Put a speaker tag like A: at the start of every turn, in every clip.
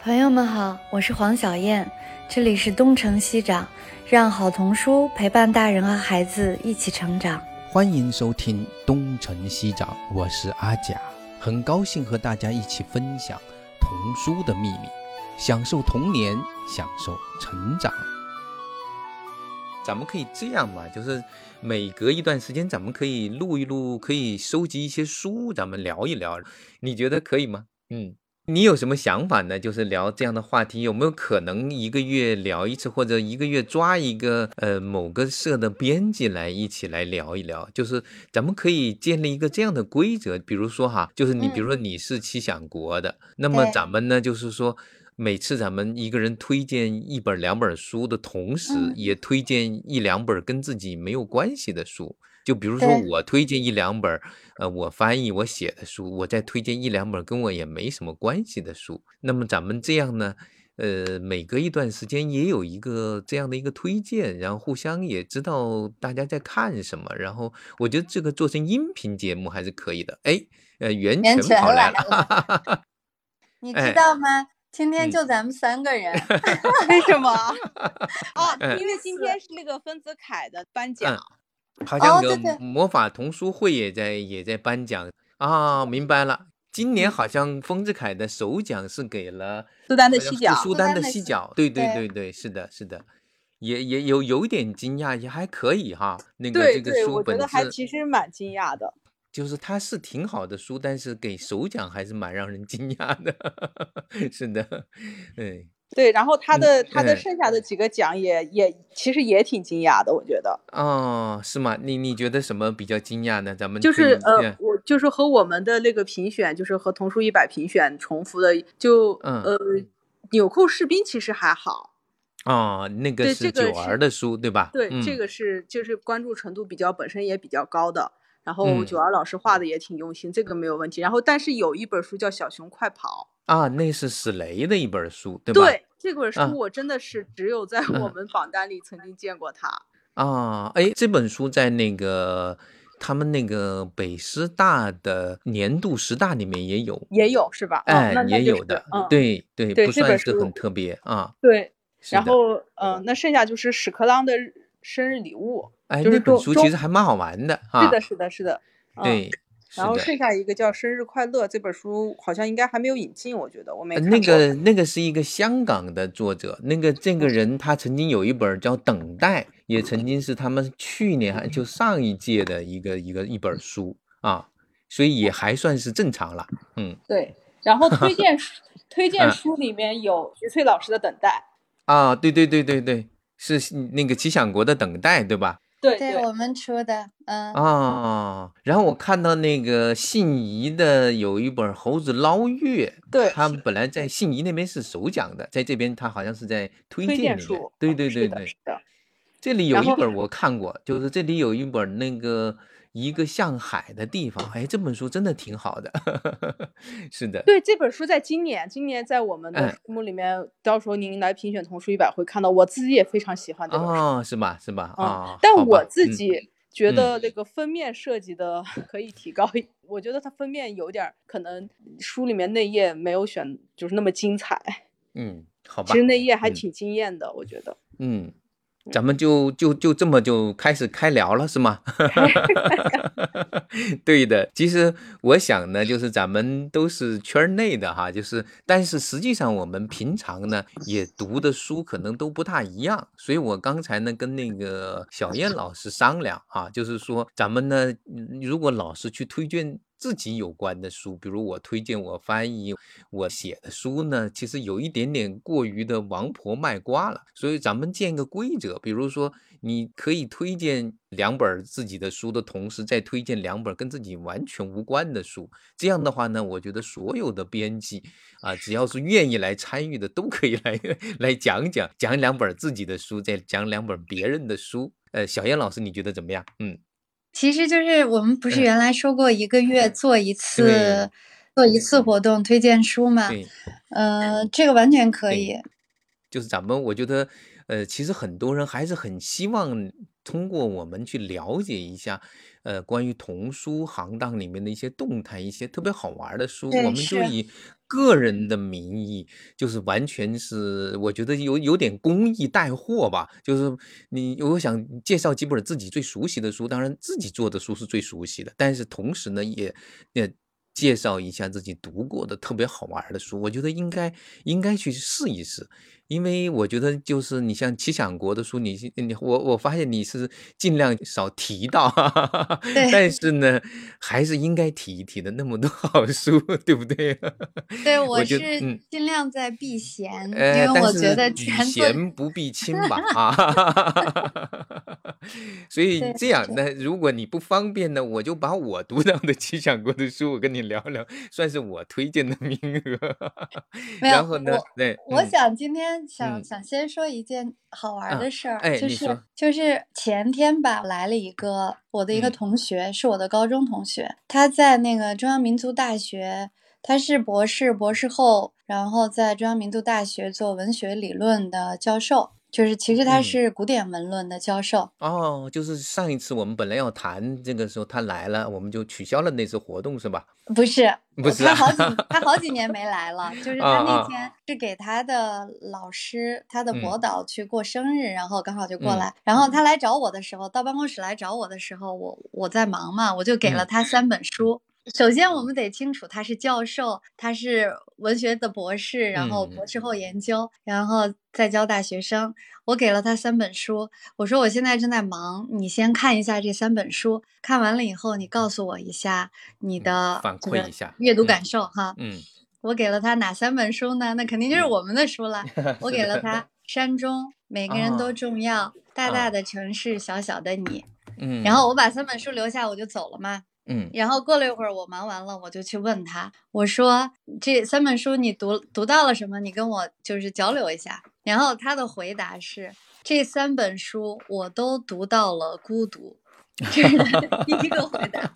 A: 朋友们好，我是黄小燕，这里是东城西长，让好童书陪伴大人和孩子一起成长。
B: 欢迎收听东城西长，我是阿甲，很高兴和大家一起分享童书的秘密，享受童年，享受成长。咱们可以这样嘛，就是每隔一段时间，咱们可以录一录，可以收集一些书，咱们聊一聊，你觉得可以吗？嗯。你有什么想法呢？就是聊这样的话题，有没有可能一个月聊一次，或者一个月抓一个呃某个社的编辑来一起来聊一聊？就是咱们可以建立一个这样的规则，比如说哈，就是你比如说你是七想国的，那么咱们呢就是说每次咱们一个人推荐一本两本书的同时，也推荐一两本跟自己没有关系的书。就比如说，我推荐一两本，呃，我翻译我写的书，我再推荐一两本跟我也没什么关系的书。那么咱们这样呢，呃，每隔一段时间也有一个这样的一个推荐，然后互相也知道大家在看什么。然后我觉得这个做成音频节目还是可以的。哎，呃，袁泉跑来了，
A: 你 知道吗？今天就咱们三个人，
C: 为什么？哦，因为今天是那个丰子恺的颁奖。
B: 好像有魔法童书会也在也在颁奖啊，明白了。今年好像丰子恺的首奖是给了
C: 苏丹的犀角，
B: 苏丹的犀角，对对对对，是的，是的，也也有有点惊讶，也还可以哈。那个这个书本
C: 质还其实蛮惊讶的，
B: 就是它是挺好的书，但是给首奖还是蛮让人惊讶的，是的，
C: 哎。对，然后他的他的剩下的几个奖也也其实也挺惊讶的，我觉得。
B: 哦，是吗？你你觉得什么比较惊讶呢？咱们
C: 就是呃，我就是和我们的那个评选，就是和童书一百评选重复的，就呃，纽扣士兵其实还好。
B: 哦，那个是九儿的书，对吧？
C: 对，这个是就是关注程度比较本身也比较高的，然后九儿老师画的也挺用心，这个没有问题。然后但是有一本书叫《小熊快跑》。
B: 啊，那是史雷的一本书，对吧？
C: 对，这本书我真的是只有在我们榜单里曾经见过它。
B: 啊，哎，这本书在那个他们那个北师大的年度十大里面也有，
C: 也有是吧？
B: 哎，也有的，对
C: 对
B: 对，不算是很特别啊。
C: 对，然后嗯，那剩下就是屎壳郎的生日礼物。
B: 哎，那本书其实还蛮好玩的
C: 啊。是的，是的，是的，
B: 对。
C: 然后剩下一个叫《生日快乐》这本书，好像应该还没有引进，我觉得我没看
B: 那个那个是一个香港的作者，那个这个人他曾经有一本叫《等待》，也曾经是他们去年还就上一届的一个一个一本书啊，所以也还算是正常了。嗯，
C: 对。然后推荐 推荐书里面有徐翠老师的《等待》
B: 啊，对对对对对，是那个吉祥国的《等待》，对吧？
C: 对，
A: 我们出的，嗯
B: 啊，然后我看到那个信宜的有一本《猴子捞月》，
C: 对，
B: 他本来在信宜那边是首奖的，在这边他好像是在推
C: 荐
B: 书，对对对对，
C: 是的，
B: 这里有一本我看过，就是这里有一本那个。一个向海的地方，哎，这本书真的挺好的，是的。
C: 对，这本书在今年，今年在我们的书目里面，到时候您来评选童书一百会看到，我自己也非常喜欢这本书，
B: 哦，是吧？是吧？啊，
C: 但我自己觉得那个封面设计的 可以提高，我觉得它封面有点可能书里面内页没有选，就是那么精彩。
B: 嗯，好吧。
C: 其实内页还挺惊艳的，我觉得。
B: 嗯。咱们就就就这么就开始开聊了，是吗？对的，其实我想呢，就是咱们都是圈内的哈，就是，但是实际上我们平常呢也读的书可能都不大一样，所以我刚才呢跟那个小燕老师商量啊，就是说咱们呢如果老师去推荐。自己有关的书，比如我推荐我翻译我写的书呢，其实有一点点过于的王婆卖瓜了。所以咱们建个规则，比如说你可以推荐两本自己的书的同时，再推荐两本跟自己完全无关的书。这样的话呢，我觉得所有的编辑啊，只要是愿意来参与的，都可以来 来讲讲，讲两本自己的书，再讲两本别人的书。呃，小燕老师，你觉得怎么样？嗯。
A: 其实就是我们不是原来说过一个月做一次做一次活动推荐书吗？嗯，这个完全可以。
B: 就是咱们我觉得，呃，其实很多人还是很希望通过我们去了解一下，呃，关于童书行当里面的一些动态、一些特别好玩的书，我们就以个人的名义，就是完全是我觉得有有点公益带货吧。就是你我想介绍几本自己最熟悉的书，当然自己做的书是最熟悉的，但是同时呢，也也。介绍一下自己读过的特别好玩的书，我觉得应该应该去试一试。因为我觉得，就是你像奇想国的书，你你我我发现你是尽量少提到，但是呢，还是应该提一提的。那么多好书，对不对？
A: 对，我是尽量在避嫌，因为我觉得
B: 嫌不避亲吧啊。所以这样，那如果你不方便呢，我就把我读到的奇想国的书，我跟你聊聊，算是我推荐的名额。然后呢，对，
A: 我想今天。想想先说一件好玩的事儿，就是就是前天吧，来了一个我的一个同学，是我的高中同学，他在那个中央民族大学，他是博士、博士后，然后在中央民族大学做文学理论的教授。就是其实他是古典文论的教授。
B: 哦，就是上一次我们本来要谈这个时候他来了，我们就取消了那次活动是吧？
A: 不是，
B: 不是，
A: 他好几他好几年没来了，就是他那。天是给他的老师他的博导去过生日，然后刚好就过来，然后他来找我的时候，到办公室来找我的时候，我我在忙嘛，我就给了他三本书。首先，我们得清楚他是教授，他是文学的博士，然后博士后研究，然后再教大学生。我给了他三本书，我说我现在正在忙，你先看一下这三本书，看完了以后你告诉我一下你的
B: 反馈一下
A: 阅读感受哈。嗯，我给了他哪三本书呢？那肯定就是我们的书了。我给了他 《山中》，每个人都重要，大大的城市，小小的你。嗯，然后我把三本书留下，我就走了嘛。
B: 嗯，
A: 然后过了一会儿，我忙完了，我就去问他，我说这三本书你读读到了什么？你跟我就是交流一下。然后他的回答是，这三本书我都读到了孤独，这是第一个回答。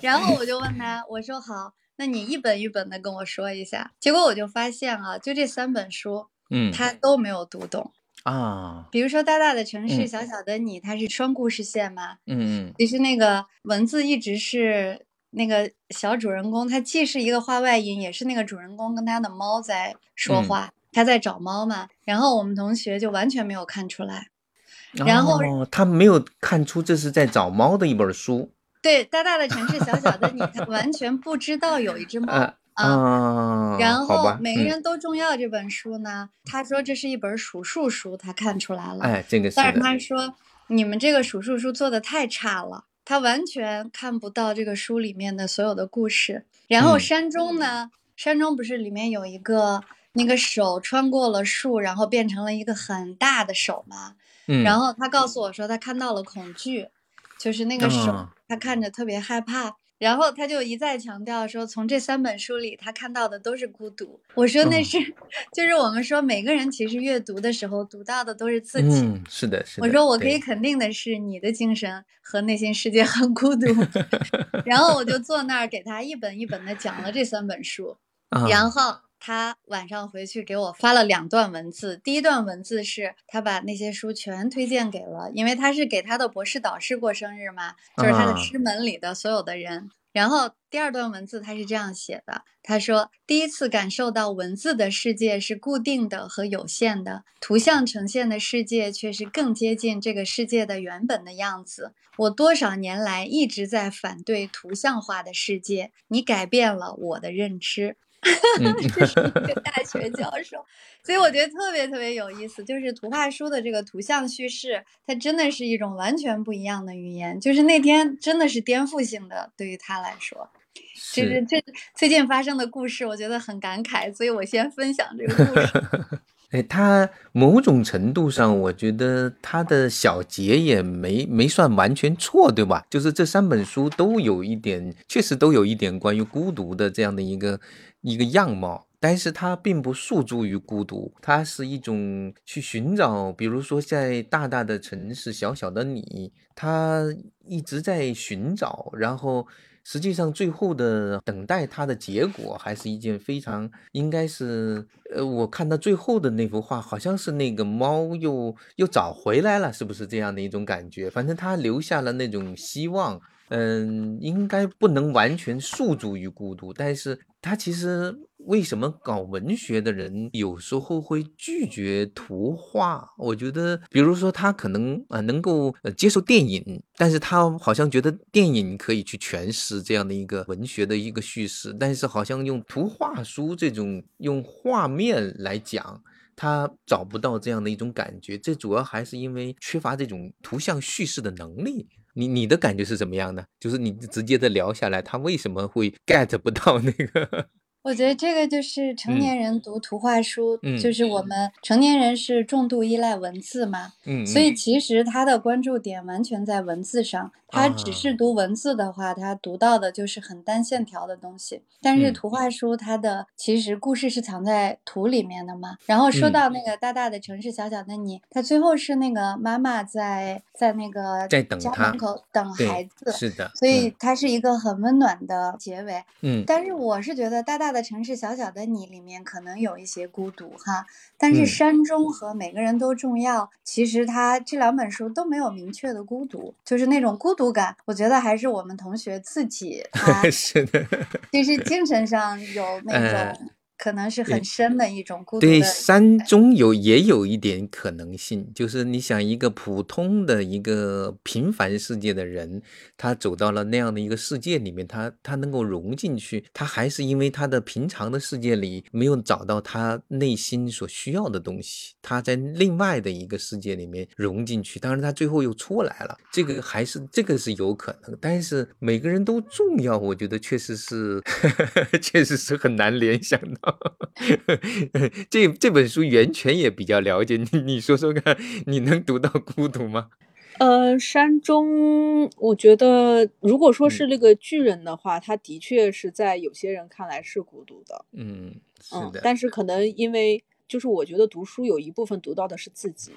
A: 然后我就问他，我说好，那你一本一本的跟我说一下。结果我就发现啊，就这三本书，
B: 嗯，
A: 他都没有读懂。
B: 啊，
A: 比如说大大的城市，小小的你，它是双故事线嘛？
B: 嗯
A: 嗯。其实那个文字一直是那个小主人公，他既是一个画外音，也是那个主人公跟他的猫在说话，他在找猫嘛。然后我们同学就完全没有看出来，然后
B: 他没有看出这是在找猫的一本书。
A: 对，大大的城市，小小的你，他完全不知道有一只猫。
B: 啊，
A: 然后每个人都重要这本书呢，他说这是一本数数书，他看出来了。
B: 哎，这个是。
A: 但是他说你们这个数数书做的太差了，他完全看不到这个书里面的所有的故事。然后山中呢，山中不是里面有一个那个手穿过了树，然后变成了一个很大的手吗？
B: 嗯。
A: 然后他告诉我说他看到了恐惧，就是那个手，他看着特别害怕。然后他就一再强调说，从这三本书里，他看到的都是孤独。我说那是，就是我们说每个人其实阅读的时候读到的都是自己。
B: 嗯，是的，是
A: 的。我说我可以肯定的是，你的精神和内心世界很孤独。然后我就坐那儿给他一本一本的讲了这三本书，然后。他晚上回去给我发了两段文字，第一段文字是他把那些书全推荐给了，因为他是给他的博士导师过生日嘛，就是他的师门里的所有的人。然后第二段文字他是这样写的，他说：“第一次感受到文字的世界是固定的和有限的，图像呈现的世界却是更接近这个世界的原本的样子。我多少年来一直在反对图像化的世界，你改变了我的认知。” 这是一个大学 教授，所以我觉得特别特别有意思。就是图画书的这个图像叙事，它真的是一种完全不一样的语言。就是那天真的是颠覆性的，对于他来说，就是这最近发生的故事，我觉得很感慨，所以我先分享这个故事。
B: 哎，他某种程度上，我觉得他的小结也没没算完全错，对吧？就是这三本书都有一点，确实都有一点关于孤独的这样的一个。一个样貌，但是它并不诉诸于孤独，它是一种去寻找，比如说在大大的城市，小小的你，他一直在寻找，然后实际上最后的等待它的结果，还是一件非常应该是，呃，我看到最后的那幅画，好像是那个猫又又找回来了，是不是这样的一种感觉？反正他留下了那种希望。嗯，应该不能完全诉诸于孤独，但是他其实为什么搞文学的人有时候会拒绝图画？我觉得，比如说他可能呃能够呃接受电影，但是他好像觉得电影可以去诠释这样的一个文学的一个叙事，但是好像用图画书这种用画面来讲，他找不到这样的一种感觉。这主要还是因为缺乏这种图像叙事的能力。你你的感觉是怎么样的？就是你直接的聊下来，他为什么会 get 不到那个？
A: 我觉得这个就是成年人读图画书，就是我们成年人是重度依赖文字嘛，嗯，所以其实他的关注点完全在文字上。他只是读文字的话，他读到的就是很单线条的东西。但是图画书，它的其实故事是藏在图里面的嘛。然后说到那个大大的城市，小小的你，他最后是那个妈妈在在那个家门口等孩子，
B: 是的，
A: 所以它是一个很温暖的结尾。嗯，但是我是觉得大大的城市，小小的你里面可能有一些孤独哈。但是山中和每个人都重要，其实他这两本书都没有明确的孤独，就是那种孤独。感，我觉得还是我们同学自己，
B: 是的，
A: 就是精神上有那种。可能是很深的一种孤独。
B: 对，山中有也有一点可能性，就是你想一个普通的一个平凡世界的人，他走到了那样的一个世界里面，他他能够融进去，他还是因为他的平常的世界里没有找到他内心所需要的东西，他在另外的一个世界里面融进去。当然，他最后又出来了，这个还是这个是有可能。但是每个人都重要，我觉得确实是，确实是很难联想到。这这本书源泉也比较了解你，你说说看，你能读到孤独吗？
C: 呃，山中，我觉得如果说是那个巨人的话，他的确是在有些人看来是孤独的。
B: 嗯，是的。
C: 但是可能因为就是我觉得读书有一部分读到的是自己，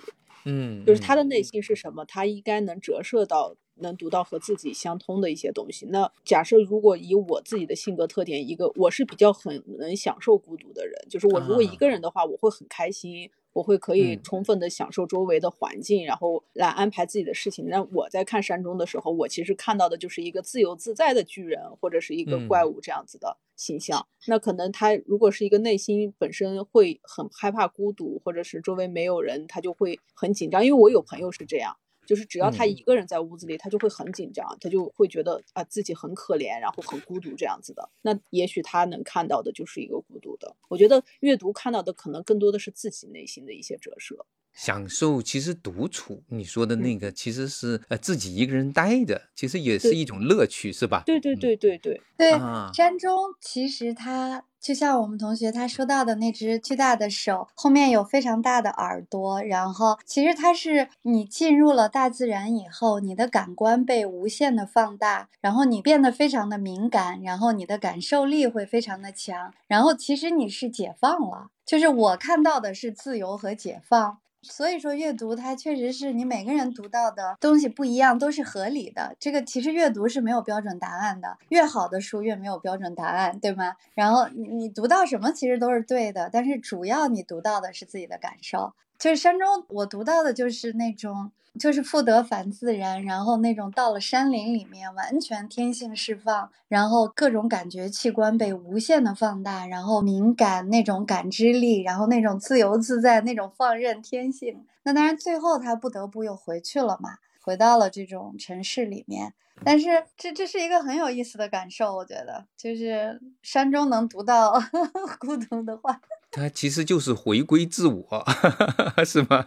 B: 嗯，
C: 就是他的内心是什么，他应该能折射到。能读到和自己相通的一些东西。那假设如果以我自己的性格特点，一个我是比较很能享受孤独的人，就是我如果一个人的话，我会很开心，我会可以充分的享受周围的环境，然后来安排自己的事情。那我在看山中的时候，我其实看到的就是一个自由自在的巨人，或者是一个怪物这样子的形象。那可能他如果是一个内心本身会很害怕孤独，或者是周围没有人，他就会很紧张。因为我有朋友是这样。就是只要他一个人在屋子里，他就会很紧张，他就会觉得啊自己很可怜，然后很孤独这样子的。那也许他能看到的就是一个孤独的。我觉得阅读看到的可能更多的是自己内心的一些折射。
B: 享受其实独处，你说的那个其实是呃自己一个人待着，其实也是一种乐趣，是吧？
C: 对对对对对
A: 对。山中其实它就像我们同学他说到的那只巨大的手，后面有非常大的耳朵，然后其实它是你进入了大自然以后，你的感官被无限的放大，然后你变得非常的敏感，然后你的感受力会非常的强，然后其实你是解放了，就是我看到的是自由和解放。所以说，阅读它确实是你每个人读到的东西不一样，都是合理的。这个其实阅读是没有标准答案的，越好的书越没有标准答案，对吗？然后你你读到什么其实都是对的，但是主要你读到的是自己的感受。就是山中，我读到的就是那种。就是复得反自然，然后那种到了山林里面，完全天性释放，然后各种感觉器官被无限的放大，然后敏感那种感知力，然后那种自由自在那种放任天性。那当然最后他不得不又回去了嘛，回到了这种城市里面。但是这这是一个很有意思的感受，我觉得就是山中能读到 孤独的话。
B: 他其实就是回归自我，是吗？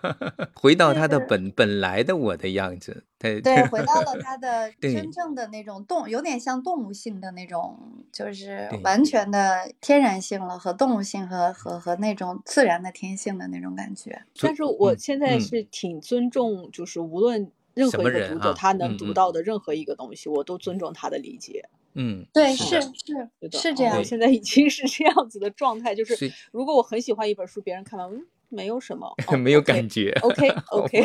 B: 回到他的本本来的我的样子，
A: 对对，回到了他的真正的那种动，有点像动物性的那种，就是完全的天然性了，和动物性和和和那种自然的天性的那种感觉。
C: 但是我现在是挺尊重，就是无论任何一个读者他能读到的任何一个东西，我都尊重他的理解。
B: 嗯，
A: 对，是是是这样。
C: 现在已经是这样子的状态，就是如果我很喜欢一本书，别人看完，嗯，没有什么，
B: 没有感觉。
C: OK，OK，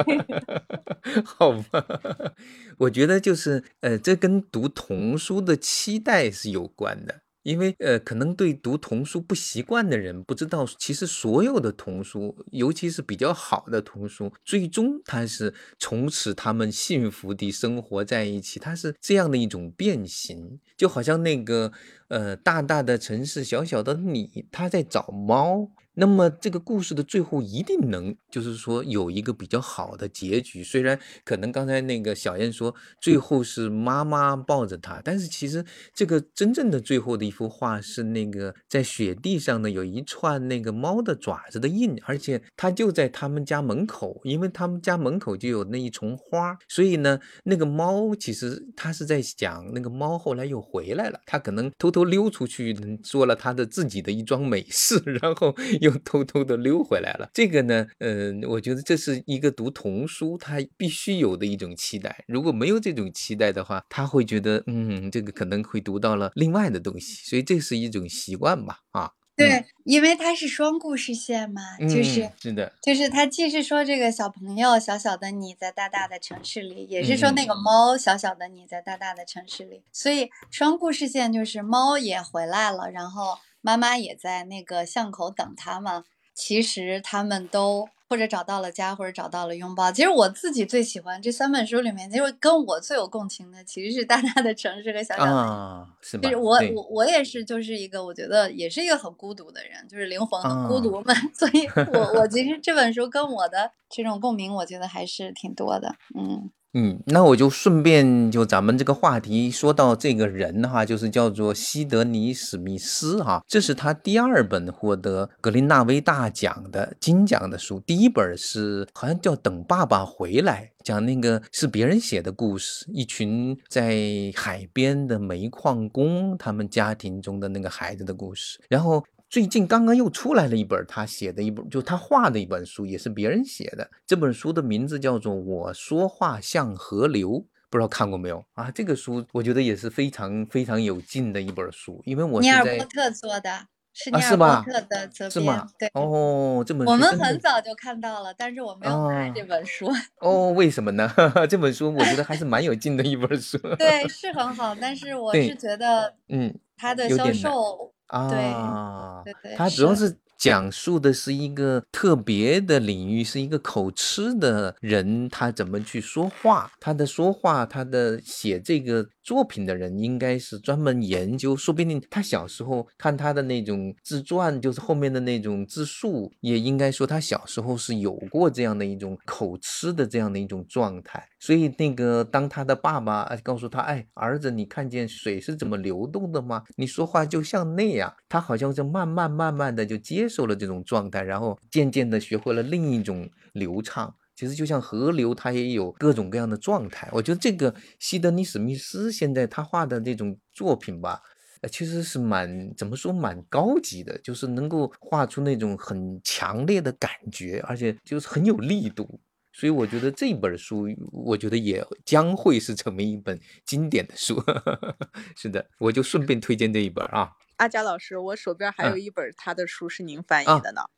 B: 好吧。我觉得就是，呃，这跟读童书的期待是有关的。因为呃，可能对读童书不习惯的人不知道，其实所有的童书，尤其是比较好的童书，最终它是从此他们幸福地生活在一起，它是这样的一种变形，就好像那个呃大大的城市，小小的你，他在找猫。那么这个故事的最后一定能，就是说有一个比较好的结局。虽然可能刚才那个小燕说最后是妈妈抱着他，但是其实这个真正的最后的一幅画是那个在雪地上呢有一串那个猫的爪子的印，而且它就在他们家门口，因为他们家门口就有那一丛花，所以呢那个猫其实它是在讲那个猫后来又回来了，它可能偷偷溜出去做了它的自己的一桩美事，然后。又 偷偷的溜回来了。这个呢，嗯，我觉得这是一个读童书他必须有的一种期待。如果没有这种期待的话，他会觉得，嗯，这个可能会读到了另外的东西。所以这是一种习惯吧，啊。
A: 对，因为它是双故事线嘛，就是
B: 是的，
A: 就是它既是说这个小朋友小小的你在大大的城市里，也是说那个猫小小的你在大大的城市里。所以双故事线就是猫也回来了，然后。妈妈也在那个巷口等他嘛。其实他们都或者找到了家，或者找到了拥抱。其实我自己最喜欢这三本书里面，其实跟我最有共情的，其实是大大的城市和小小的。
B: 啊，是
A: 吧？就是我我我也是，就是一个我觉得也是一个很孤独的人，就是灵魂很孤独嘛。所以我我 其实这本书跟我的这种共鸣，我觉得还是挺多的。嗯。
B: 嗯，那我就顺便就咱们这个话题说到这个人哈，就是叫做西德尼·史密斯哈，这是他第二本获得格林纳威大奖的金奖的书。第一本是好像叫《等爸爸回来》，讲那个是别人写的故事，一群在海边的煤矿工他们家庭中的那个孩子的故事，然后。最近刚刚又出来了一本他写的一本，就他画的一本书，也是别人写的。这本书的名字叫做《我说话像河流》，不知道看过没有啊？这个书我觉得也是非常非常有劲的一本书，因为我
A: 尼尔波特做的，是尼尔波特的责编。对
B: 哦，这本书
A: 我们很早就看到了，但是我没有看这本书。
B: 哦，为什么呢？这本书我觉得还是蛮有劲的一本书。
A: 对，是很好，但是我是觉得，嗯，它的销售。
B: 啊，
A: 对对，
B: 他主要是讲述的是一个特别的领域，是一个口吃的人，他怎么去说话，他的说话，他的写这个。作品的人应该是专门研究，说不定他小时候看他的那种自传，就是后面的那种自述，也应该说他小时候是有过这样的一种口吃的这样的一种状态。所以那个当他的爸爸告诉他：“哎，儿子，你看见水是怎么流动的吗？你说话就像那样。”他好像是慢慢慢慢的就接受了这种状态，然后渐渐的学会了另一种流畅。其实就像河流，它也有各种各样的状态。我觉得这个西德尼·史密斯现在他画的这种作品吧，呃，其实是蛮怎么说蛮高级的，就是能够画出那种很强烈的感觉，而且就是很有力度。所以我觉得这本书，我觉得也将会是成为一本经典的书。是的，我就顺便推荐这一本啊。
C: 阿佳老师，我手边还有一本他的书是您翻译的呢。
B: 啊，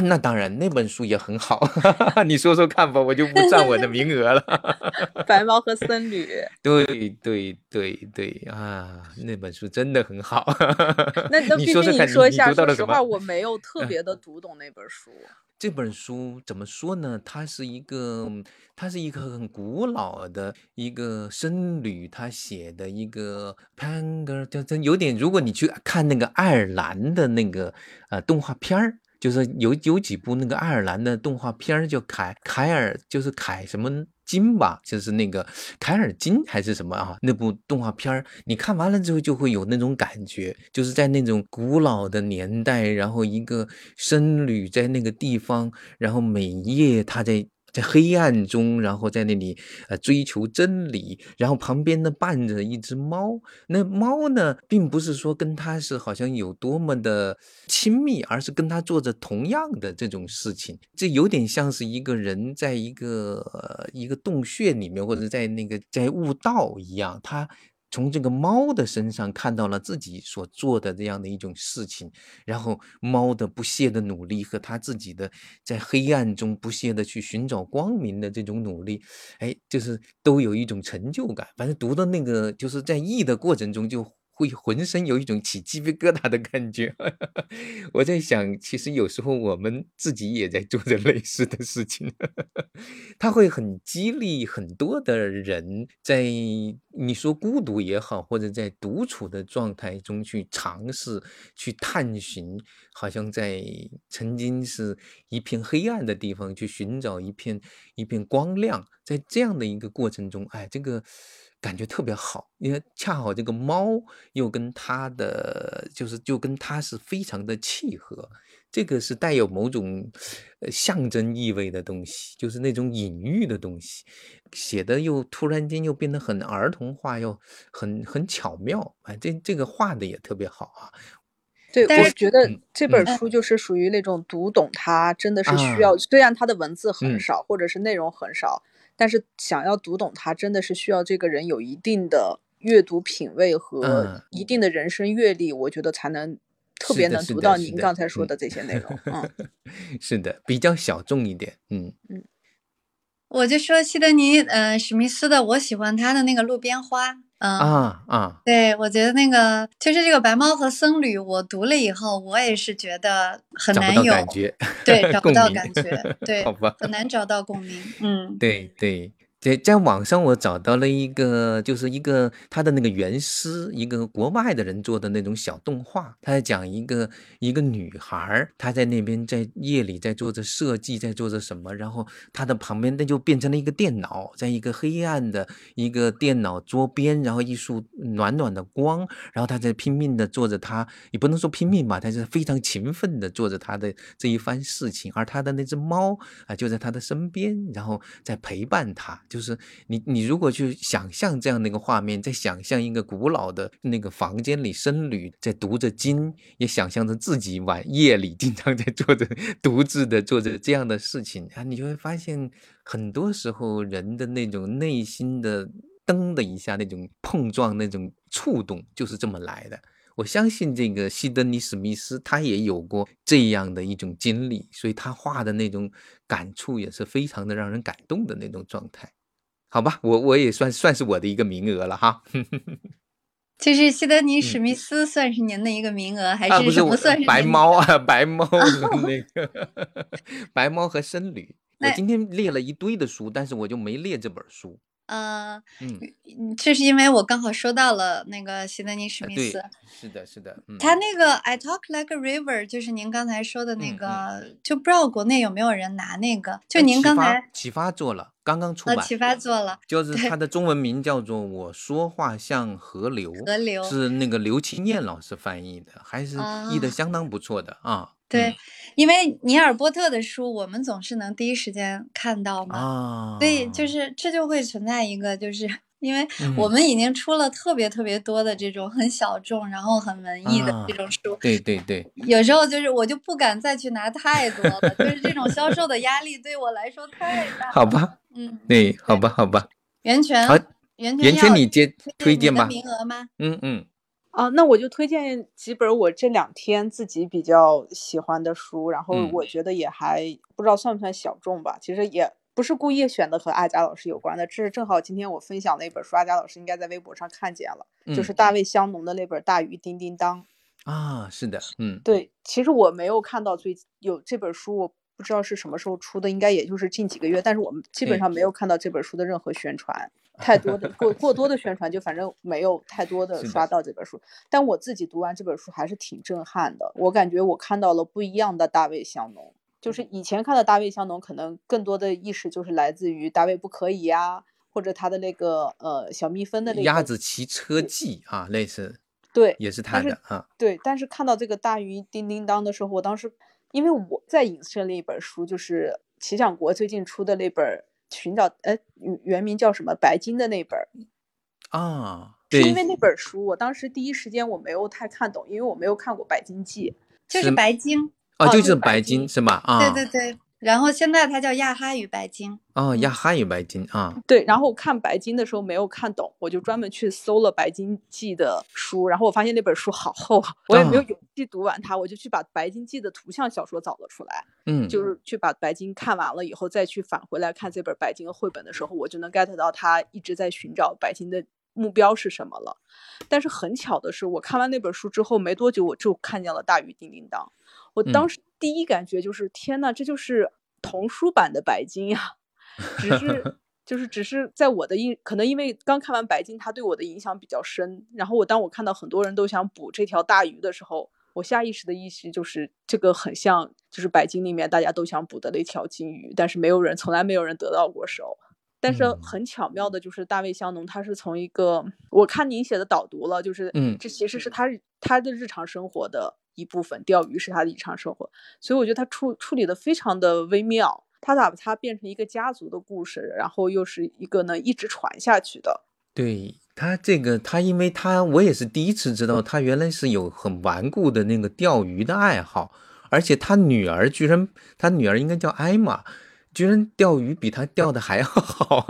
B: 那当然，那本书也很好，你说说看吧，我就不占我的名额了。
C: 白猫和僧侣，
B: 对对对对啊，那本书真的很好。
C: 那
B: 你说说，
C: 你说
B: 一下，说
C: 实话，我没有特别的读懂那本书。
B: 这本书怎么说呢？它是一个，它是一个很古老的一个僧侣他写的一个 Panger，叫真有点。如果你去看那个爱尔兰的那个呃动画片儿。就是有有几部那个爱尔兰的动画片儿，叫凯凯尔，就是凯什么金吧，就是那个凯尔金还是什么啊？那部动画片儿，你看完了之后就会有那种感觉，就是在那种古老的年代，然后一个僧侣在那个地方，然后每夜他在。在黑暗中，然后在那里呃追求真理，然后旁边呢伴着一只猫。那猫呢，并不是说跟他是好像有多么的亲密，而是跟他做着同样的这种事情。这有点像是一个人在一个一个洞穴里面，或者在那个在悟道一样。他从这个猫的身上看到了自己所做的这样的一种事情，然后猫的不懈的努力和他自己的在黑暗中不懈的去寻找光明的这种努力，哎，就是都有一种成就感。反正读的那个就是在译的过程中就。会浑身有一种起鸡皮疙瘩的感觉。我在想，其实有时候我们自己也在做着类似的事情。他会很激励很多的人，在你说孤独也好，或者在独处的状态中去尝试、去探寻，好像在曾经是一片黑暗的地方去寻找一片一片光亮。在这样的一个过程中，哎，这个。感觉特别好，因为恰好这个猫又跟它的就是就跟它是非常的契合，这个是带有某种呃象征意味的东西，就是那种隐喻的东西，写的又突然间又变得很儿童化，又很很巧妙，哎，这这个画的也特别好啊。
C: 对，我觉得这本书就是属于那种读懂它真的是需要，虽然它的文字很少，或者是内容很少。但是想要读懂它，真的是需要这个人有一定的阅读品味和一定的人生阅历，我觉得才能特别能读到您刚才说的这些内容。嗯，
B: 是的，比较小众一点。嗯嗯，
A: 我就说西德尼，呃，史密斯的，我喜欢他的那个路边花。嗯
B: 啊啊！
A: 对，我觉得那个就是这个白猫和僧侣，我读了以后，我也是觉得很难有
B: 感觉，
A: 对，找不到感觉，对，很难找到共鸣。嗯，
B: 对对。在在网上，我找到了一个，就是一个他的那个原诗，一个国外的人做的那种小动画。他在讲一个一个女孩，她在那边在夜里在做着设计，在做着什么。然后她的旁边那就变成了一个电脑，在一个黑暗的一个电脑桌边，然后一束暖暖的光，然后她在拼命的做着，她也不能说拼命吧，她是非常勤奋的做着她的这一番事情。而她的那只猫啊，就在她的身边，然后在陪伴她。就是你，你如果去想象这样的一个画面，在想象一个古老的那个房间里，僧侣在读着经，也想象着自己晚夜里经常在做着 独自的做着这样的事情啊，你就会发现，很多时候人的那种内心的噔的一下那种碰撞，那种触动，就是这么来的。我相信这个西德尼·史密斯他也有过这样的一种经历，所以他画的那种感触也是非常的让人感动的那种状态。好吧，我我也算算是我的一个名额了哈。
A: 就是西德尼史密斯算是您的一个名额，还是什么算是？
B: 白猫啊，白猫和那个 白猫和僧侣。我今天列了一堆的书，但是我就没列这本书。
A: 呃，嗯，这是因为我刚好收到了那个西德尼史密斯，
B: 是的，是的，
A: 他那个 I talk like a river，就是您刚才说的那个，就不知道国内有没有人拿那个，就您刚才
B: 启发做了，刚刚出版，
A: 启发做了，
B: 就是它的中文名叫做《我说话像河流》，
A: 河流
B: 是那个刘清燕老师翻译的，还是译的相当不错的啊。
A: 对，因为尼尔波特的书，我们总是能第一时间看到嘛，所以就是这就会存在一个，就是因为我们已经出了特别特别多的这种很小众，然后很文艺的这种书，
B: 对对对，
A: 有时候就是我就不敢再去拿太多了，就是这种销售的压力对我来说太大。
B: 好吧，
A: 嗯，
B: 对，好吧，好吧，
A: 源泉，源
B: 泉，源泉，你接推荐吧，
A: 名额吗？
B: 嗯嗯。
C: 啊，那我就推荐几本我这两天自己比较喜欢的书，然后我觉得也还不知道算不算小众吧。其实也不是故意选的和阿佳老师有关的，这是正好今天我分享的一本书，阿佳老师应该在微博上看见了，就是大卫香农的那本《大鱼叮叮当》
B: 啊，是的，嗯，
C: 对，其实我没有看到最有这本书，我不知道是什么时候出的，应该也就是近几个月，但是我们基本上没有看到这本书的任何宣传。太多的过过多的宣传，就反正没有太多的刷到这本书。但我自己读完这本书还是挺震撼的。我感觉我看到了不一样的大卫香农，就是以前看的大卫香农，可能更多的意识就是来自于《大卫不可以》呀，或者他的那个呃小蜜蜂的那个
B: 鸭子骑车记啊，类似
C: 对，
B: 也是他的啊。
C: 对，但是看到这个大鱼叮叮当的时候，我当时因为我在影射那一本书，就是齐掌国最近出的那本。寻找呃，原名叫什么？白金的那本
B: 啊，
C: 是因为那本书，我当时第一时间我没有太看懂，因为我没有看过《白金记》，
A: 就是白金
B: 哦，就是白金是吧？啊，
A: 对对对，然后现在它叫亚哈与白金
B: 哦，亚哈与白金啊，
C: 对。然后我看白金的时候没有看懂，我就专门去搜了《白金记》的书，然后我发现那本书好厚，我也没有勇气读完它，我就去把《白金记》的图像小说找了出来，
B: 嗯，
C: 就是去把白金看完了以后，再去返回来看这本白金绘本的时候，我就能 get 到他一直在寻找白金的目标是什么了。但是很巧的是，我看完那本书之后没多久，我就看见了《大鱼叮叮当》，我当时。第一感觉就是天呐，这就是童书版的白金呀！只是就是只是在我的印，可能因为刚看完白金，它对我的影响比较深。然后我当我看到很多人都想捕这条大鱼的时候，我下意识的意识就是这个很像，就是白金里面大家都想捕的那条金鱼，但是没有人，从来没有人得到过手。但是很巧妙的就是大卫香农，他是从一个我看您写的导读了，就是
B: 嗯，
C: 这其实是他他的日常生活的。一部分钓鱼是他的日常生活，所以我觉得他处处理的非常的微妙。他把它变成一个家族的故事，然后又是一个能一直传下去的。
B: 对他这个，他因为他我也是第一次知道，他原来是有很顽固的那个钓鱼的爱好，而且他女儿居然，他女儿应该叫艾玛。居然钓鱼比他钓的还要好，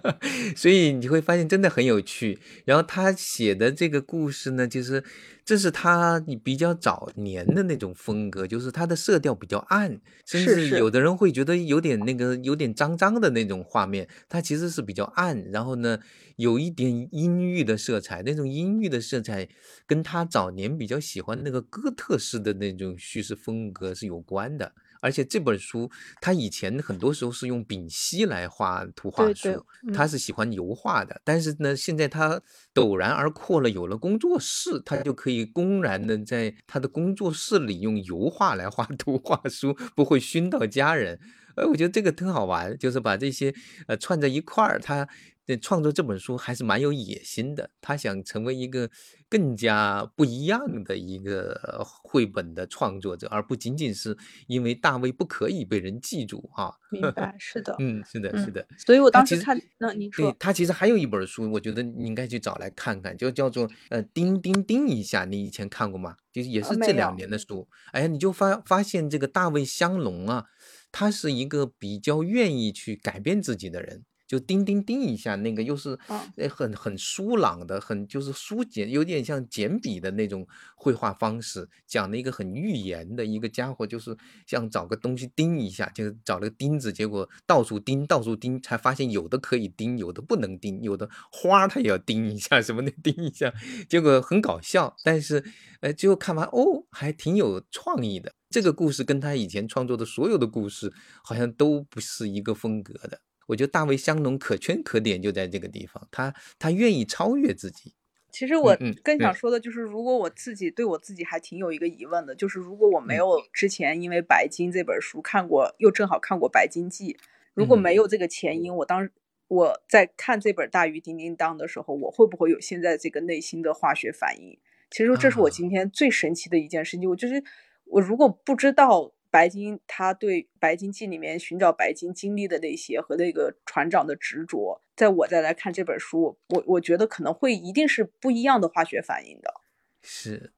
B: 所以你会发现真的很有趣。然后他写的这个故事呢，就是这是他比较早年的那种风格，就是他的色调比较暗，甚至有的人会觉得有点那个有点脏脏的那种画面。他其实是比较暗，然后呢有一点阴郁的色彩，那种阴郁的色彩跟他早年比较喜欢那个哥特式的那种叙事风格是有关的。而且这本书，他以前很多时候是用丙烯来画图画书，他是喜欢油画的。但是呢，现在他陡然而阔了，有了工作室，他就可以公然的在他的工作室里用油画来画 图画书，不会熏到家人。哎，我觉得这个挺好玩，就是把这些呃串在一块儿，他。这创作这本书还是蛮有野心的，他想成为一个更加不一样的一个绘本的创作者，而不仅仅是因为大卫不可以被人记住啊。
C: 明白，是的，
B: 嗯，是的，是的。
C: 所以我当时看，那您说，
B: 他其实还有一本书，我觉得你应该去找来看看，就叫做呃“叮叮叮一下”，你以前看过吗？就是也是这两年的书。哎呀，你就发发现这个大卫香农啊，他是一个比较愿意去改变自己的人。就叮叮叮一下，那个又是呃很很疏朗的，很就是疏简，有点像简笔的那种绘画方式，讲了一个很寓言的一个家伙，就是像找个东西钉一下，就是找了个钉子，结果到处钉，到处钉，才发现有的可以钉，有的不能钉，有的花他也要钉一下，什么的 钉一下，结果很搞笑，但是呃最后看完哦，还挺有创意的。这个故事跟他以前创作的所有的故事好像都不是一个风格的。我觉得大卫香农可圈可点就在这个地方，他他愿意超越自己。
C: 其实我更想说的就是，如果我自己对我自己还挺有一个疑问的，就是如果我没有之前因为《白金》这本书看过，又正好看过《白金记》，如果没有这个前因，我当我在看这本《大鱼叮叮当》的时候，我会不会有现在这个内心的化学反应？其实这是我今天最神奇的一件事情。我就是我如果不知道。白金，他对《白金记》里面寻找白金经历的那些和那个船长的执着，在我再来看这本书，我我觉得可能会一定是不一样的化学反应的。
B: 是。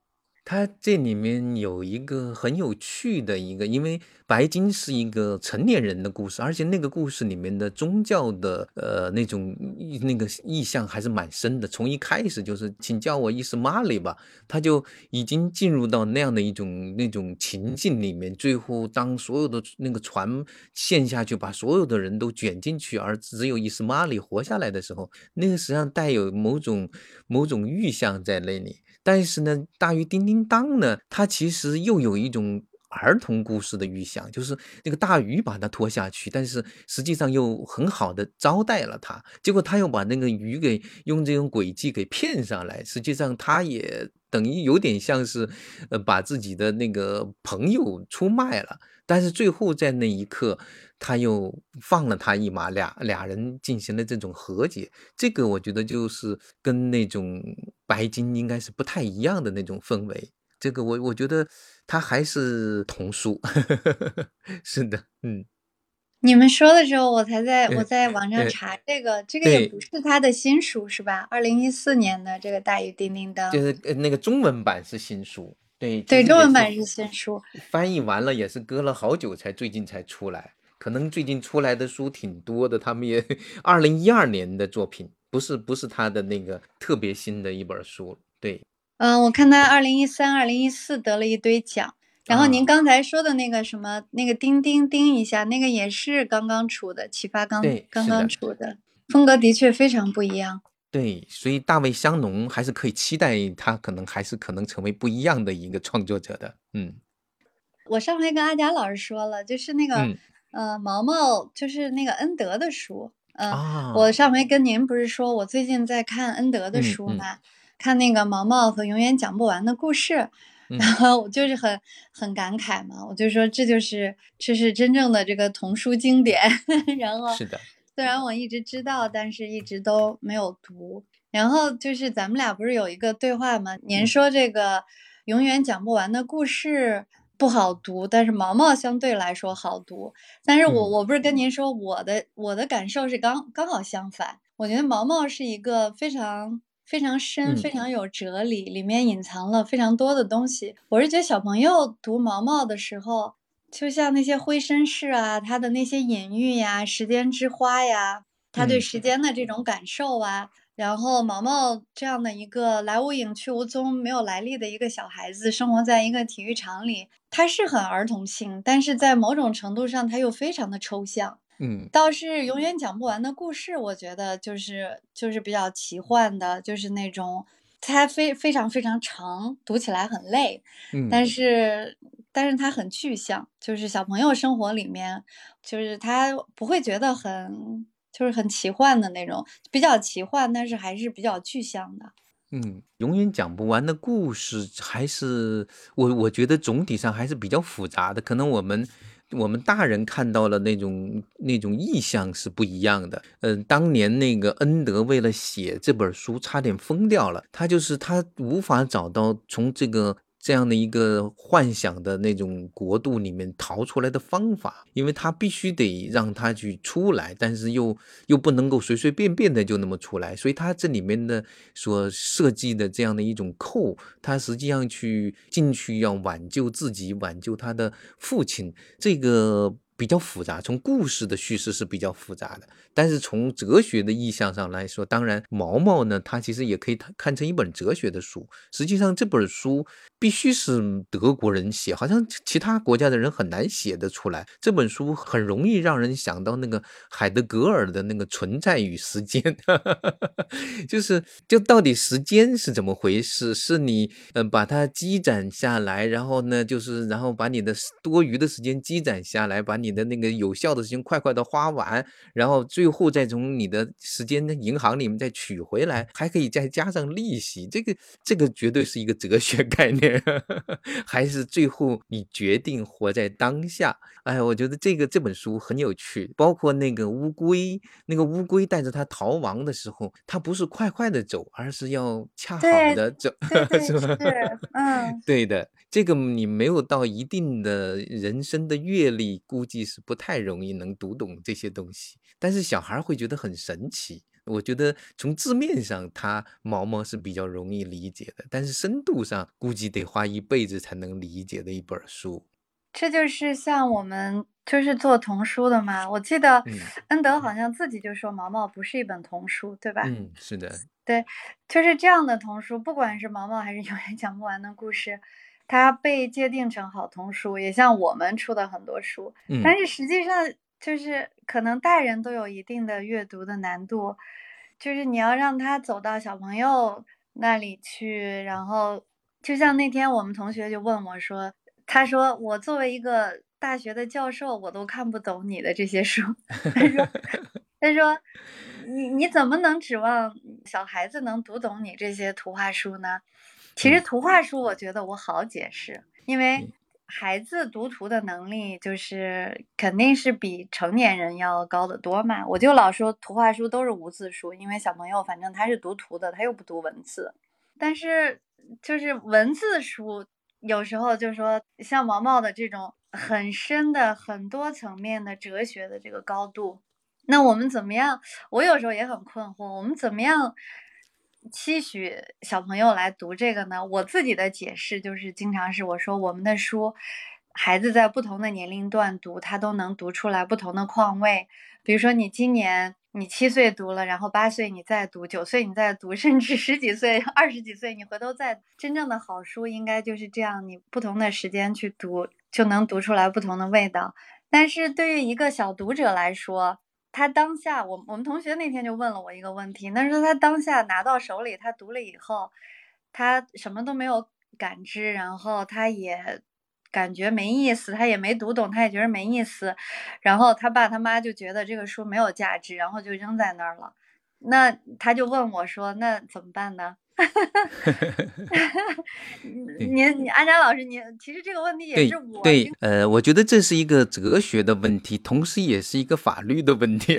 B: 它这里面有一个很有趣的一个，因为白金是一个成年人的故事，而且那个故事里面的宗教的呃那种那个意象还是蛮深的。从一开始就是请叫我伊斯玛里吧，他就已经进入到那样的一种那种情境里面。最后当所有的那个船陷下去，把所有的人都卷进去，而只有伊斯玛里活下来的时候，那个实际上带有某种某种预象在那里。但是呢，大于叮叮当呢，它其实又有一种儿童故事的预想，就是那个大鱼把它拖下去，但是实际上又很好的招待了他，结果他又把那个鱼给用这种诡计给骗上来，实际上他也等于有点像是，呃，把自己的那个朋友出卖了。但是最后在那一刻，他又放了他一马，俩俩人进行了这种和解。这个我觉得就是跟那种白金应该是不太一样的那种氛围。这个我我觉得他还是童书，是的，嗯。
A: 你们说的时候，我才在我在网上查这个，这个也不是他的新书是吧？二零一四年的这个《大鱼叮叮当》，
B: 就是那个中文版是新书。对
A: 对，中文版是新书，
B: 翻译完了也是隔了好久才最近才出来。可能最近出来的书挺多的，他们也二零一二年的作品，不是不是他的那个特别新的一本书。对，
A: 嗯，我看他二零一三、二零一四得了一堆奖。然后您刚才说的那个什么，那个叮叮叮一下，那个也是刚刚出的，启发刚刚刚出的，风格的确非常不一样。
B: 对，所以大卫香农还是可以期待他可能还是可能成为不一样的一个创作者的。嗯，
A: 我上回跟阿佳老师说了，就是那个呃毛毛，就是那个恩德的书。嗯，我上回跟您不是说我最近在看恩德的书吗？看那个毛毛和永远讲不完的故事。然后我就是很很感慨嘛，我就说这就是这是真正的这个童书经典。然后
B: 是的，
A: 虽然我一直知道，但是一直都没有读。然后就是咱们俩不是有一个对话吗？您说这个永远讲不完的故事不好读，但是毛毛相对来说好读。但是我我不是跟您说我的我的感受是刚刚好相反，我觉得毛毛是一个非常。非常深，非常有哲理，里面隐藏了非常多的东西。我是觉得小朋友读毛毛的时候，就像那些灰绅士啊，他的那些隐喻呀，时间之花呀，他对时间的这种感受啊，然后毛毛这样的一个来无影去无踪、没有来历的一个小孩子，生活在一个体育场里，他是很儿童性，但是在某种程度上，他又非常的抽象。
B: 嗯，
A: 倒是永远讲不完的故事，我觉得就是就是比较奇幻的，就是那种它非非常非常长，读起来很累，
B: 嗯，
A: 但是但是它很具象，就是小朋友生活里面，就是他不会觉得很就是很奇幻的那种，比较奇幻，但是还是比较具象的。
B: 嗯，永远讲不完的故事，还是我我觉得总体上还是比较复杂的，可能我们。我们大人看到了那种那种意象是不一样的。嗯，当年那个恩德为了写这本书，差点疯掉了。他就是他无法找到从这个。这样的一个幻想的那种国度里面逃出来的方法，因为他必须得让他去出来，但是又又不能够随随便便的就那么出来，所以他这里面的所设计的这样的一种扣，他实际上去进去要挽救自己，挽救他的父亲，这个。比较复杂，从故事的叙事是比较复杂的，但是从哲学的意象上来说，当然毛毛呢，它其实也可以看成一本哲学的书。实际上这本书必须是德国人写，好像其他国家的人很难写得出来。这本书很容易让人想到那个海德格尔的那个存在与时间，就是就到底时间是怎么回事？是你嗯把它积攒下来，然后呢就是然后把你的多余的时间积攒下来，把。你的那个有效的时间快快的花完，然后最后再从你的时间的银行里面再取回来，还可以再加上利息，这个这个绝对是一个哲学概念，还是最后你决定活在当下？哎，我觉得这个这本书很有趣，包括那个乌龟，那个乌龟带着它逃亡的时候，它不是快快的走，而是要恰好的走，
A: 是吧？嗯，
B: 对的。这个你没有到一定的人生的阅历，估计是不太容易能读懂这些东西。但是小孩会觉得很神奇。我觉得从字面上，它毛毛是比较容易理解的，但是深度上估计得花一辈子才能理解的一本书。
A: 这就是像我们就是做童书的嘛。我记得恩德好像自己就说毛毛不是一本童书，对吧？
B: 嗯，是的。
A: 对，就是这样的童书，不管是毛毛还是永远讲不完的故事。它被界定成好童书，也像我们出的很多书，但是实际上就是可能大人都有一定的阅读的难度，就是你要让他走到小朋友那里去，然后就像那天我们同学就问我说，他说我作为一个大学的教授，我都看不懂你的这些书，他说 他说你你怎么能指望小孩子能读懂你这些图画书呢？其实图画书，我觉得我好解释，因为孩子读图的能力就是肯定是比成年人要高得多嘛。我就老说图画书都是无字书，因为小朋友反正他是读图的，他又不读文字。但是就是文字书，有时候就说像毛毛的这种很深的、很多层面的哲学的这个高度，那我们怎么样？我有时候也很困惑，我们怎么样？期许小朋友来读这个呢？我自己的解释就是，经常是我说我们的书孩子在不同的年龄段读，他都能读出来不同的况味。比如说，你今年你七岁读了，然后八岁你再读，九岁你再读，甚至十几岁、二十几岁你回头再，真正的好书应该就是这样，你不同的时间去读，就能读出来不同的味道。但是对于一个小读者来说，他当下，我我们同学那天就问了我一个问题，那是他当下拿到手里，他读了以后，他什么都没有感知，然后他也感觉没意思，他也没读懂，他也觉得没意思，然后他爸他妈就觉得这个书没有价值，然后就扔在那儿了。那他就问我说：“那怎么办呢？”哈哈哈您，你安佳老师，您其实这个问题也是我
B: 对，呃，我觉得这是一个哲学的问题，同时也是一个法律的问题。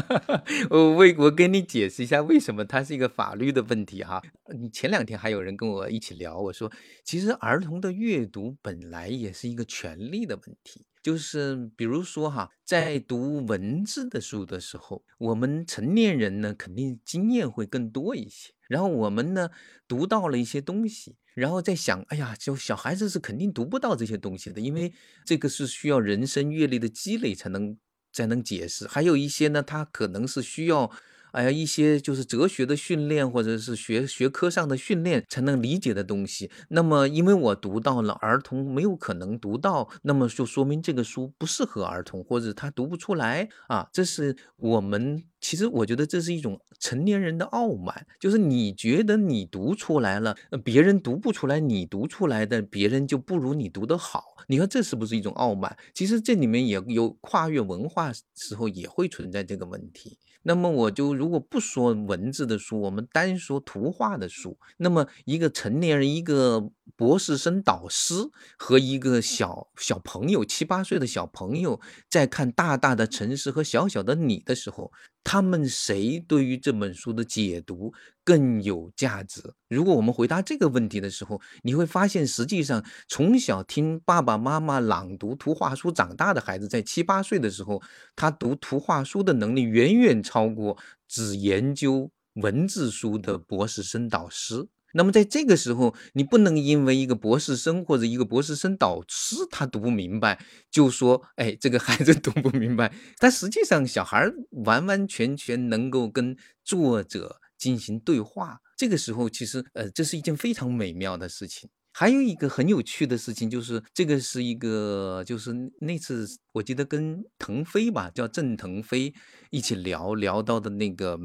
B: 我为我跟你解释一下，为什么它是一个法律的问题哈。你前两天还有人跟我一起聊，我说其实儿童的阅读本来也是一个权利的问题。就是比如说哈，在读文字的书的时候，我们成年人呢肯定经验会更多一些。然后我们呢读到了一些东西，然后在想，哎呀，就小孩子是肯定读不到这些东西的，因为这个是需要人生阅历的积累才能才能解释。还有一些呢，他可能是需要。哎呀，一些就是哲学的训练，或者是学学科上的训练才能理解的东西。那么，因为我读到了儿童没有可能读到，那么就说明这个书不适合儿童，或者他读不出来啊。这是我们其实我觉得这是一种成年人的傲慢，就是你觉得你读出来了，别人读不出来，你读出来的别人就不如你读得好。你说这是不是一种傲慢？其实这里面也有跨越文化时候也会存在这个问题。那么我就如果不说文字的书，我们单说图画的书，那么一个成年人，一个博士生导师和一个小小朋友七八岁的小朋友在看大大的城市和小小的你的时候。他们谁对于这本书的解读更有价值？如果我们回答这个问题的时候，你会发现，实际上从小听爸爸妈妈朗读图画书长大的孩子，在七八岁的时候，他读图画书的能力远远超过只研究文字书的博士生导师。那么在这个时候，你不能因为一个博士生或者一个博士生导师他读不明白，就说哎，这个孩子 读不明白。但实际上，小孩完完全全能够跟作者进行对话。这个时候，其实呃，这是一件非常美妙的事情。还有一个很有趣的事情，就是这个是一个，就是那次我记得跟腾飞吧，叫郑腾飞一起聊聊到的那个。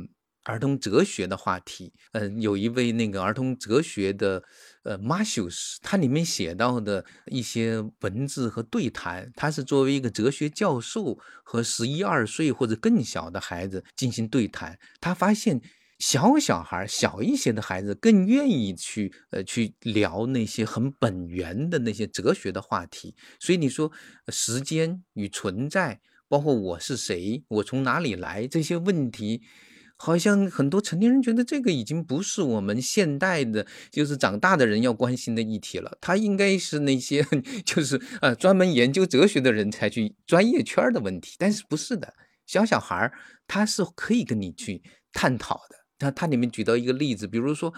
B: 儿童哲学的话题，嗯，有一位那个儿童哲学的，呃，马修斯，他里面写到的一些文字和对谈，他是作为一个哲学教授和十一二岁或者更小的孩子进行对谈，他发现小小孩小一些的孩子更愿意去，呃，去聊那些很本源的那些哲学的话题，所以你说时间与存在，包括我是谁，我从哪里来这些问题。好像很多成年人觉得这个已经不是我们现代的，就是长大的人要关心的议题了。他应该是那些 就是呃专门研究哲学的人才去专业圈的问题。但是不是的，小小孩儿他是可以跟你去探讨的。他他里面举到一个例子，比如说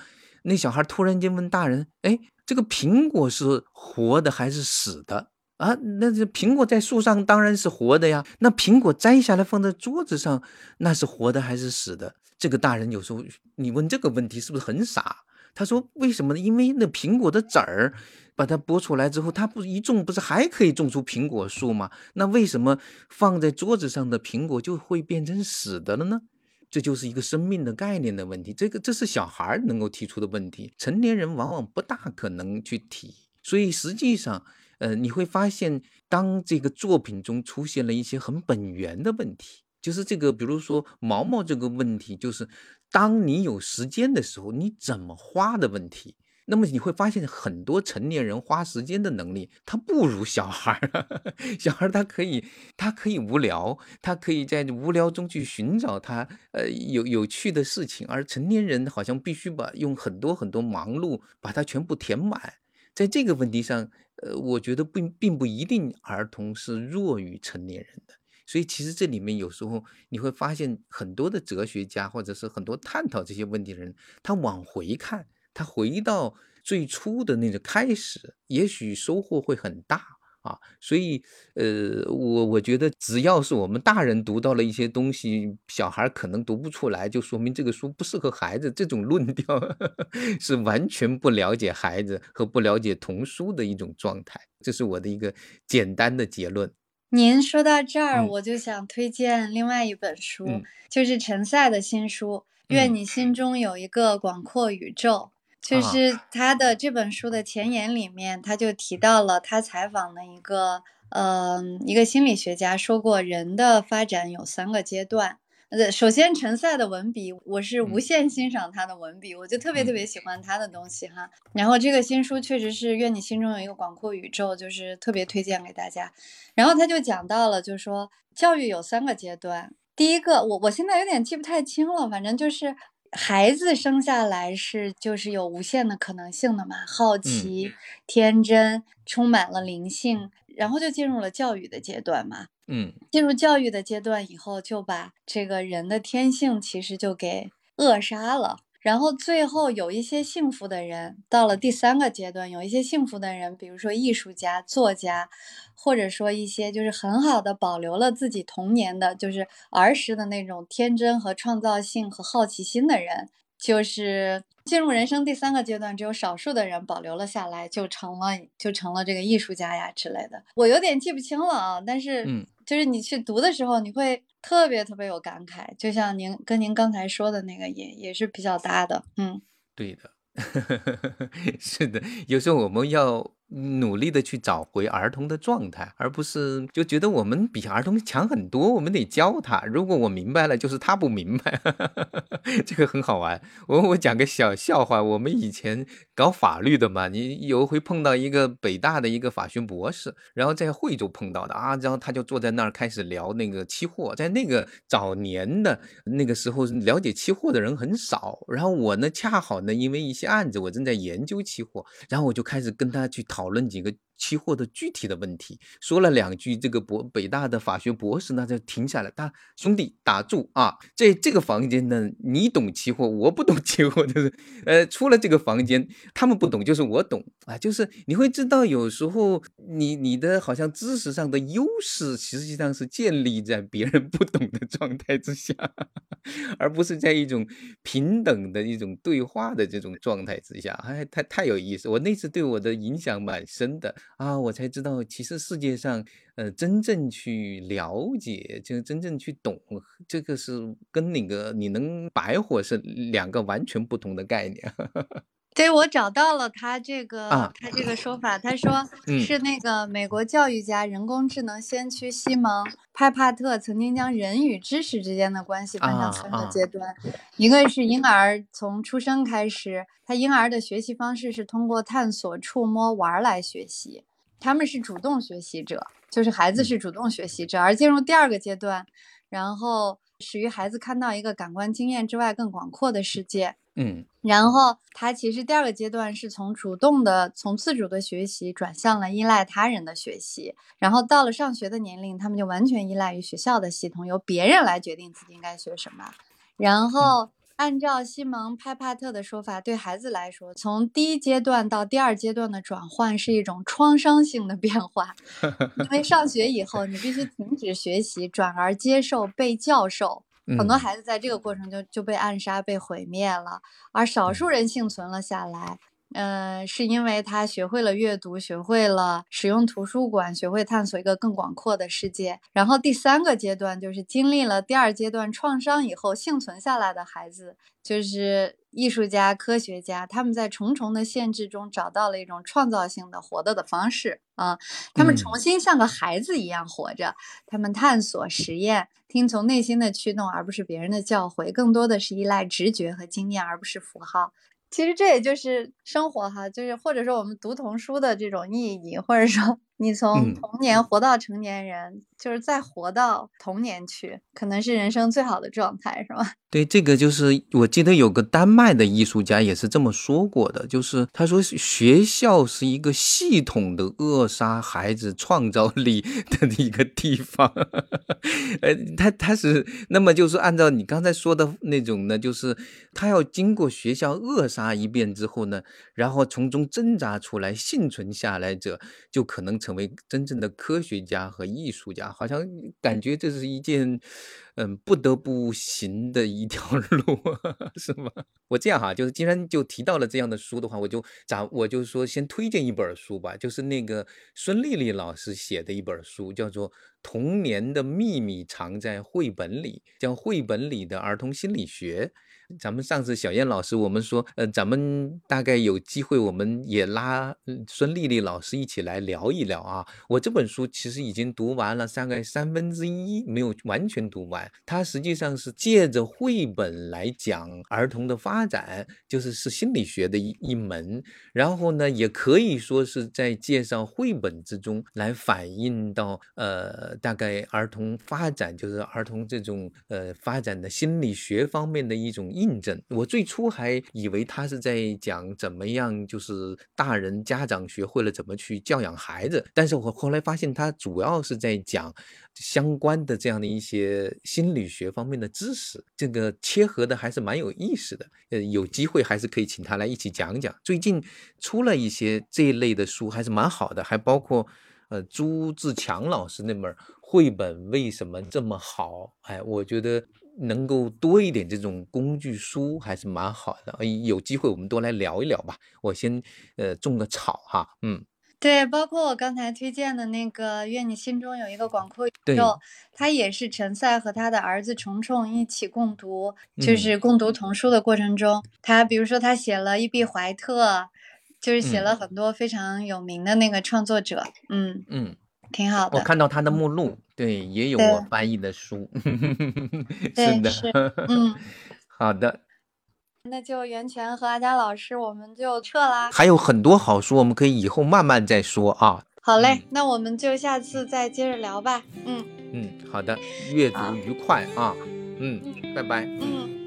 B: 那小孩突然间问大人：“哎，这个苹果是活的还是死的？”啊，那这苹果在树上当然是活的呀。那苹果摘下来放在桌子上，那是活的还是死的？这个大人有时候你问这个问题是不是很傻？他说为什么呢？因为那苹果的籽儿把它剥出来之后，它不一种不是还可以种出苹果树吗？那为什么放在桌子上的苹果就会变成死的了呢？这就是一个生命的概念的问题。这个这是小孩能够提出的问题，成年人往往不大可能去提。所以实际上。呃，你会发现，当这个作品中出现了一些很本源的问题，就是这个，比如说毛毛这个问题，就是当你有时间的时候，你怎么花的问题。那么你会发现，很多成年人花时间的能力，他不如小孩儿。小孩儿他可以，他可以无聊，他可以在无聊中去寻找他呃有有趣的事情，而成年人好像必须把用很多很多忙碌把它全部填满。在这个问题上。呃，我觉得并并不一定儿童是弱于成年人的，所以其实这里面有时候你会发现很多的哲学家或者是很多探讨这些问题的人，他往回看，他回到最初的那个开始，也许收获会很大，啊，所以，呃，我我觉得只要是我们大人读到了一些东西，小孩可能读不出来，就说明这个书不适合孩子。这种论调 是完全不了解孩子和不了解童书的一种状态。这是我的一个简单的结论。
A: 您说到这儿，我就想推荐另外一本书，就是陈赛的新书《愿你心中有一个广阔宇宙》。就是他的这本书的前言里面，他就提到了他采访的一个，嗯，一个心理学家说过，人的发展有三个阶段。呃，首先陈赛的文笔，我是无限欣赏他的文笔，我就特别特别喜欢他的东西哈。然后这个新书确实是愿你心中有一个广阔宇宙，就是特别推荐给大家。然后他就讲到了，就说教育有三个阶段，第一个我我现在有点记不太清了，反正就是。孩子生下来是就是有无限的可能性的嘛，好奇、天真，充满了灵性，然后就进入了教育的阶段嘛。
B: 嗯，
A: 进入教育的阶段以后，就把这个人的天性其实就给扼杀了。然后最后有一些幸福的人，到了第三个阶段，有一些幸福的人，比如说艺术家、作家，或者说一些就是很好的保留了自己童年的，就是儿时的那种天真和创造性和好奇心的人，就是进入人生第三个阶段，只有少数的人保留了下来，就成了就成了这个艺术家呀之类的。我有点记不清了啊，但是
B: 嗯。
A: 就是你去读的时候，你会特别特别有感慨，就像您跟您刚才说的那个，也也是比较搭的，嗯，
B: 对的，是的，有时候我们要。努力的去找回儿童的状态，而不是就觉得我们比儿童强很多，我们得教他。如果我明白了，就是他不明白，这个很好玩。我我讲个小笑话，我们以前搞法律的嘛，你有回碰到一个北大的一个法学博士，然后在惠州碰到的啊，然后他就坐在那儿开始聊那个期货，在那个早年的那个时候，了解期货的人很少。然后我呢，恰好呢，因为一些案子，我正在研究期货，然后我就开始跟他去讨。讨论几个。期货的具体的问题，说了两句，这个博北大的法学博士呢就停下来，他兄弟打住啊，在这个房间呢，你懂期货，我不懂期货，就是呃，出了这个房间，他们不懂，就是我懂啊，就是你会知道，有时候你你的好像知识上的优势，实际上是建立在别人不懂的状态之下，而不是在一种平等的一种对话的这种状态之下，哎，太太有意思，我那次对我的影响蛮深的。啊，我才知道，其实世界上，呃，真正去了解，就是真正去懂，这个是跟那个你能白活是两个完全不同的概念。
A: 对，我找到了他这个，他这个说法，他说是那个美国教育家、人工智能先驱西蒙·派帕特曾经将人与知识之间的关系分成三个阶段，一个是婴儿从出生开始，他婴儿的学习方式是通过探索、触摸、玩来学习，他们是主动学习者，就是孩子是主动学习者，而进入第二个阶段，然后使于孩子看到一个感官经验之外更广阔的世界。
B: 嗯，
A: 然后他其实第二个阶段是从主动的、从自主的学习转向了依赖他人的学习，然后到了上学的年龄，他们就完全依赖于学校的系统，由别人来决定自己应该学什么。然后按照西蒙·派帕特的说法，对孩子来说，从第一阶段到第二阶段的转换是一种创伤性的变化，因为上学以后你必须停止学习，转而接受被教授。很多孩子在这个过程就就被暗杀、被毁灭了，而少数人幸存了下来。嗯，是因为他学会了阅读，学会了使用图书馆，学会探索一个更广阔的世界。然后第三个阶段就是经历了第二阶段创伤以后幸存下来的孩子，就是艺术家、科学家，他们在重重的限制中找到了一种创造性的活的的方式啊，他们重新像个孩子一样活着，他们探索、实验、听从内心的驱动，而不是别人的教诲，更多的是依赖直觉和经验，而不是符号。其实这也就是生活哈，就是或者说我们读童书的这种意义，或者说你从童年活到成年人，就是再活到童年去，可能是人生最好的状态，是吧？
B: 对，这个就是我记得有个丹麦的艺术家也是这么说过的，就是他说学校是一个系统的扼杀孩子创造力的一个地方。呃，他他是那么就是按照你刚才说的那种呢，就是他要经过学校扼杀一遍之后呢，然后从中挣扎出来幸存下来者，就可能成为真正的科学家和艺术家。好像感觉这是一件。嗯，不得不行的一条路，是吗？我这样哈，就是既然就提到了这样的书的话，我就咋，我就说先推荐一本书吧，就是那个孙丽丽老师写的一本书，叫做《童年的秘密藏在绘本里》，叫《绘本里的儿童心理学》。咱们上次小燕老师，我们说，呃，咱们大概有机会，我们也拉孙丽丽老师一起来聊一聊啊。我这本书其实已经读完了，大概三分之一没有完全读完。它实际上是借着绘本来讲儿童的发展，就是是心理学的一一门。然后呢，也可以说是在介绍绘本之中来反映到，呃，大概儿童发展，就是儿童这种呃发展的心理学方面的一种。意印证，我最初还以为他是在讲怎么样，就是大人家长学会了怎么去教养孩子，但是我后来发现他主要是在讲相关的这样的一些心理学方面的知识，这个切合的还是蛮有意思的。呃，有机会还是可以请他来一起讲讲。最近出了一些这一类的书，还是蛮好的，还包括呃朱自强老师那本绘本为什么这么好？哎，我觉得。能够多一点这种工具书还是蛮好的，有机会我们多来聊一聊吧。我先呃种个草哈，嗯，
A: 对，包括我刚才推荐的那个《愿你心中有一个广阔宇宙》，他也是陈赛和他的儿子虫虫一起共读，就是共读童书的过程中，他比如说他写了伊壁怀特，就是写了很多非常有名的那个创作者，嗯
B: 嗯。
A: 挺好的，
B: 我看到他的目录，对，也有我翻译的书，是的，
A: 嗯，
B: 好的，
A: 那就袁泉和阿佳老师，我们就撤啦。
B: 还有很多好书，我们可以以后慢慢再说啊。
A: 好嘞，那我们就下次再接着聊吧。嗯
B: 嗯，好的，阅读愉快啊，嗯，拜拜，
A: 嗯。